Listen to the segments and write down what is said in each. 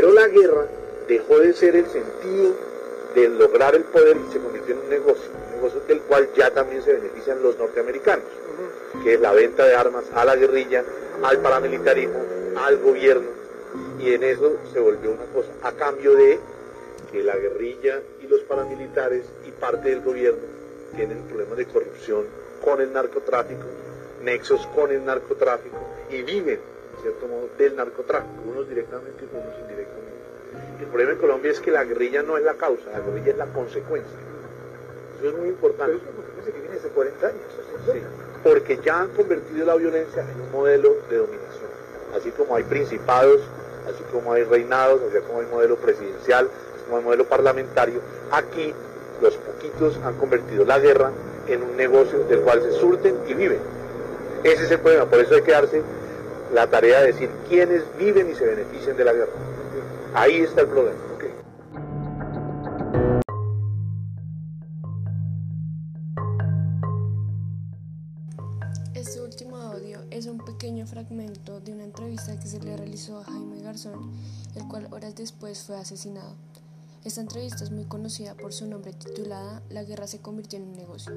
Pero la guerra dejó de ser el sentido de lograr el poder y se convirtió en un negocio, un negocio del cual ya también se benefician los norteamericanos, que es la venta de armas a la guerrilla, al paramilitarismo, al gobierno, y en eso se volvió una cosa, a cambio de que la guerrilla y los paramilitares y parte del gobierno tienen problemas de corrupción con el narcotráfico, nexos con el narcotráfico y viven, en cierto modo, del narcotráfico, unos directamente y unos indirectamente. El problema en Colombia es que la guerrilla no es la causa, la guerrilla es la consecuencia. Eso es muy importante. Pero es una consecuencia que viene hace 40 años. Sí, porque ya han convertido la violencia en un modelo de dominación. Así como hay principados, así como hay reinados, así como hay modelo presidencial, así como hay modelo parlamentario, aquí los poquitos han convertido la guerra en un negocio del cual se surten y viven. Ese es el problema, por eso hay que darse la tarea de decir quiénes viven y se benefician de la guerra. Ahí está el problema. Este último audio es un pequeño fragmento de una entrevista que se le realizó a Jaime Garzón, el cual horas después fue asesinado. Esta entrevista es muy conocida por su nombre titulada La guerra se convirtió en un negocio.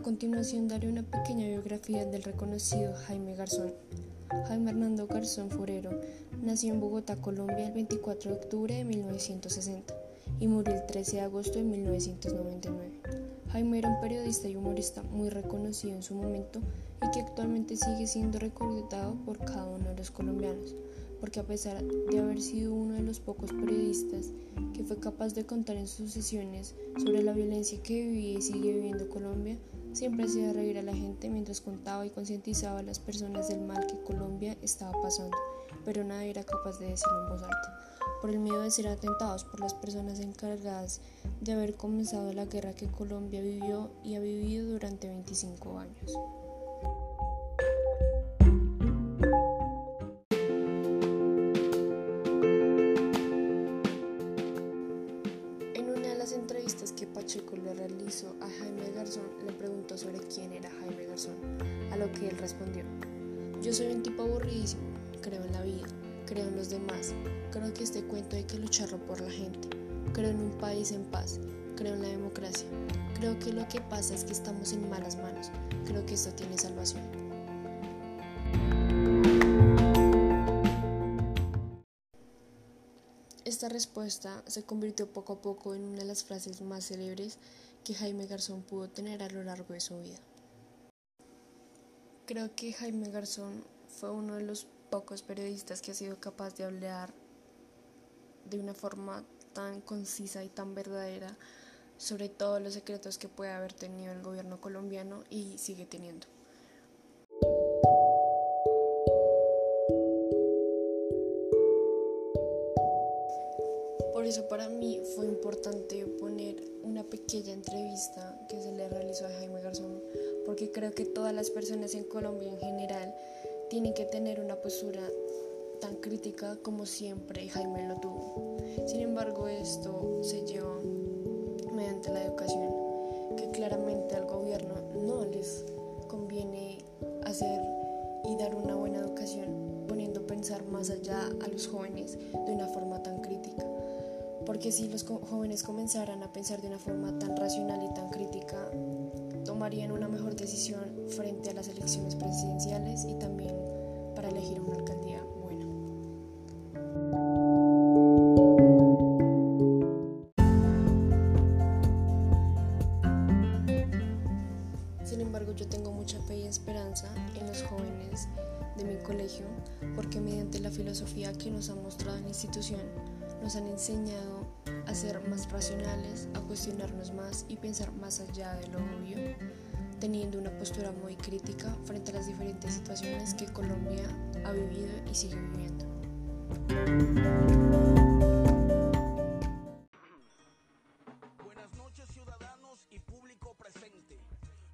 A continuación daré una pequeña biografía del reconocido Jaime Garzón. Jaime Hernando Garzón Forero nació en Bogotá, Colombia, el 24 de octubre de 1960 y murió el 13 de agosto de 1999. Jaime era un periodista y humorista muy reconocido en su momento y que actualmente sigue siendo recordado por cada uno de los colombianos, porque a pesar de haber sido uno de los pocos periodistas que fue capaz de contar en sus sesiones sobre la violencia que vivía y sigue viviendo Colombia, siempre hacía reír a la gente mientras contaba y concientizaba a las personas del mal que Colombia estaba pasando, pero nadie era capaz de decirlo en voz alta por el miedo de ser atentados por las personas encargadas de haber comenzado la guerra que Colombia vivió y ha vivido durante 25 años. Que él respondió, yo soy un tipo aburridísimo, creo en la vida, creo en los demás, creo que este cuento hay que lucharlo por la gente, creo en un país en paz, creo en la democracia, creo que lo que pasa es que estamos en malas manos, creo que esto tiene salvación. Esta respuesta se convirtió poco a poco en una de las frases más célebres que Jaime Garzón pudo tener a lo largo de su vida. Creo que Jaime Garzón fue uno de los pocos periodistas que ha sido capaz de hablar de una forma tan concisa y tan verdadera sobre todos los secretos que puede haber tenido el gobierno colombiano y sigue teniendo. Por eso para mí fue importante poner una pequeña entrevista que se le realizó a Jaime Garzón, porque creo que todas las personas en Colombia en general tienen que tener una postura tan crítica como siempre Jaime lo tuvo. Sin embargo, esto se lleva mediante la educación, que claramente al gobierno no les conviene hacer y dar una buena educación, poniendo pensar más allá a los jóvenes de una forma tan crítica. Porque si los jóvenes comenzaran a pensar de una forma tan racional y tan crítica, tomarían una mejor decisión frente a las elecciones presidenciales y también para elegir una alcaldía buena. Sin embargo, yo tengo mucha fe y esperanza en los jóvenes de mi colegio porque mediante la filosofía que nos ha mostrado en la institución, nos han enseñado a ser más racionales, a cuestionarnos más y pensar más allá de lo obvio, teniendo una postura muy crítica frente a las diferentes situaciones que Colombia ha vivido y sigue viviendo. Buenas noches ciudadanos y público presente,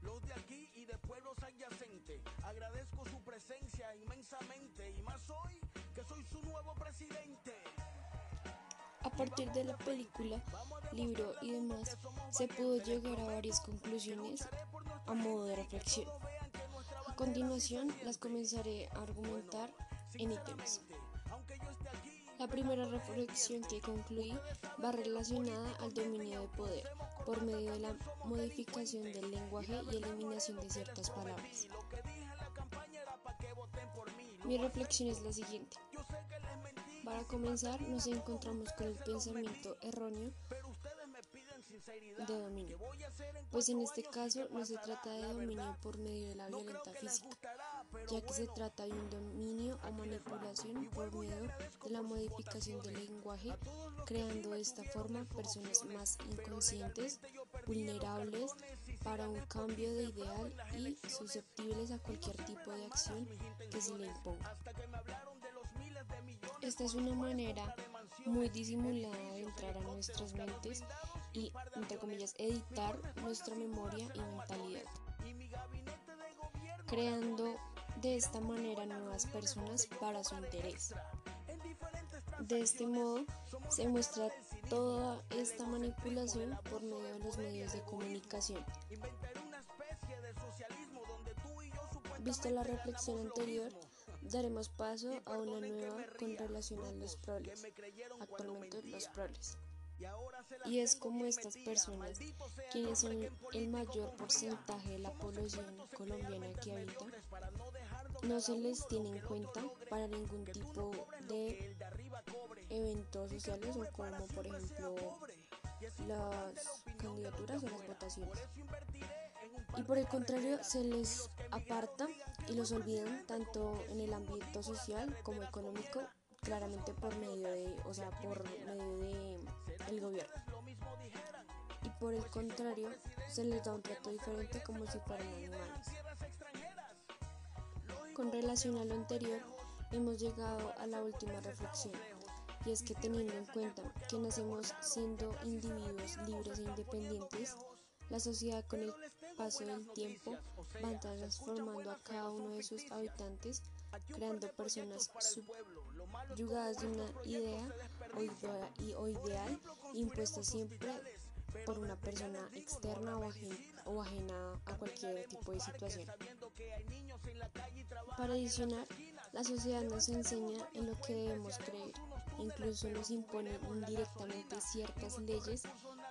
los de aquí y de pueblos adyacentes. Agradezco su presencia inmensamente y más hoy que soy su nuevo presidente. A partir de la película, libro y demás, se pudo llegar a varias conclusiones a modo de reflexión. A continuación, las comenzaré a argumentar en ítems. La primera reflexión que concluí va relacionada al dominio de poder por medio de la modificación del lenguaje y eliminación de ciertas palabras. Mi reflexión es la siguiente. Para comenzar, nos encontramos con el pensamiento erróneo de dominio, pues en este caso no se trata de dominio por medio de la violencia física, ya que se trata de un dominio o manipulación por medio de la modificación del lenguaje, creando de esta forma personas más inconscientes, vulnerables para un cambio de ideal y susceptibles a cualquier tipo de acción que se le imponga. Esta es una manera muy disimulada de entrar a nuestras mentes y, entre comillas, editar nuestra memoria y mentalidad, creando de esta manera nuevas personas para su interés. De este modo se muestra toda esta manipulación por medio de los medios de comunicación. Visto la reflexión anterior, daremos paso a una nueva con relación a los proles, actualmente los proles. Y es como estas personas, quienes son el mayor porcentaje de la población colombiana que habita, no se les tiene en cuenta para ningún tipo de eventos sociales o como por ejemplo las candidaturas o las votaciones. Y por el contrario se les aparta y los olvidan tanto en el ámbito social como económico claramente por medio de, o sea, por medio de el gobierno. Y por el contrario, se les da un trato diferente como si fueran animales. Con relación a lo anterior, hemos llegado a la última reflexión, y es que teniendo en cuenta que nacemos siendo individuos libres e independientes, la sociedad con el paso del tiempo va transformando a cada uno de sus habitantes, creando personas subyugadas de una idea o, ideal impuesta siempre por una persona externa o, ajena a cualquier tipo de situación. Para adicionar, la sociedad nos enseña en lo que debemos creer, incluso nos impone indirectamente ciertas leyes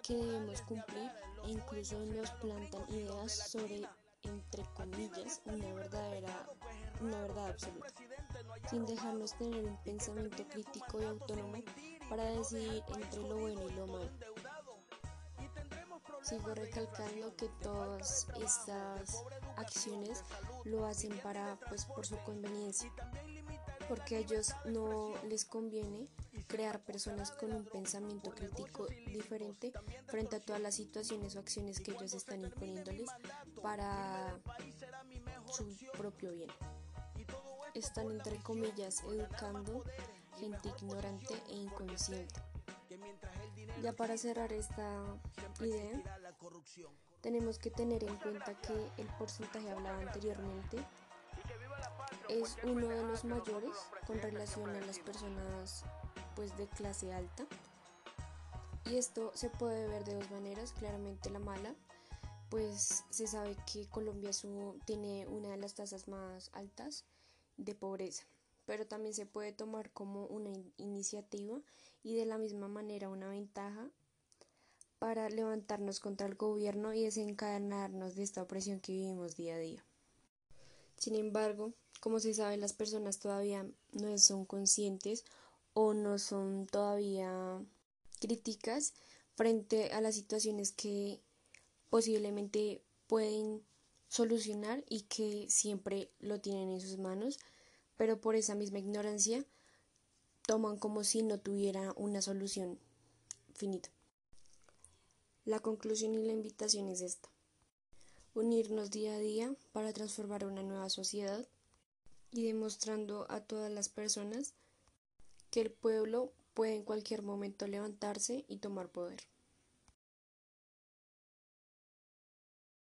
que debemos cumplir e incluso nos plantan ideas sobre entre comillas, una verdadera, una verdad absoluta, sin dejarnos tener un pensamiento crítico y autónomo para decidir entre lo bueno y lo malo. Sigo recalcando que todas estas acciones lo hacen para, pues, por su conveniencia, porque a ellos no les conviene crear personas con un pensamiento crítico diferente frente a todas las situaciones o acciones que ellos están imponiéndoles para su propio bien. Están entre comillas educando gente ignorante e inconsciente. Ya para cerrar esta idea, tenemos que tener en cuenta que el porcentaje hablado anteriormente es uno de los mayores con relación a las personas pues de clase alta. Y esto se puede ver de dos maneras, claramente la mala, pues se sabe que Colombia su, tiene una de las tasas más altas de pobreza, pero también se puede tomar como una iniciativa y de la misma manera una ventaja para levantarnos contra el gobierno y desencadenarnos de esta opresión que vivimos día a día. Sin embargo, como se sabe, las personas todavía no son conscientes o no son todavía críticas frente a las situaciones que posiblemente pueden solucionar y que siempre lo tienen en sus manos, pero por esa misma ignorancia toman como si no tuviera una solución finita. La conclusión y la invitación es esta. Unirnos día a día para transformar una nueva sociedad y demostrando a todas las personas que el pueblo puede en cualquier momento levantarse y tomar poder.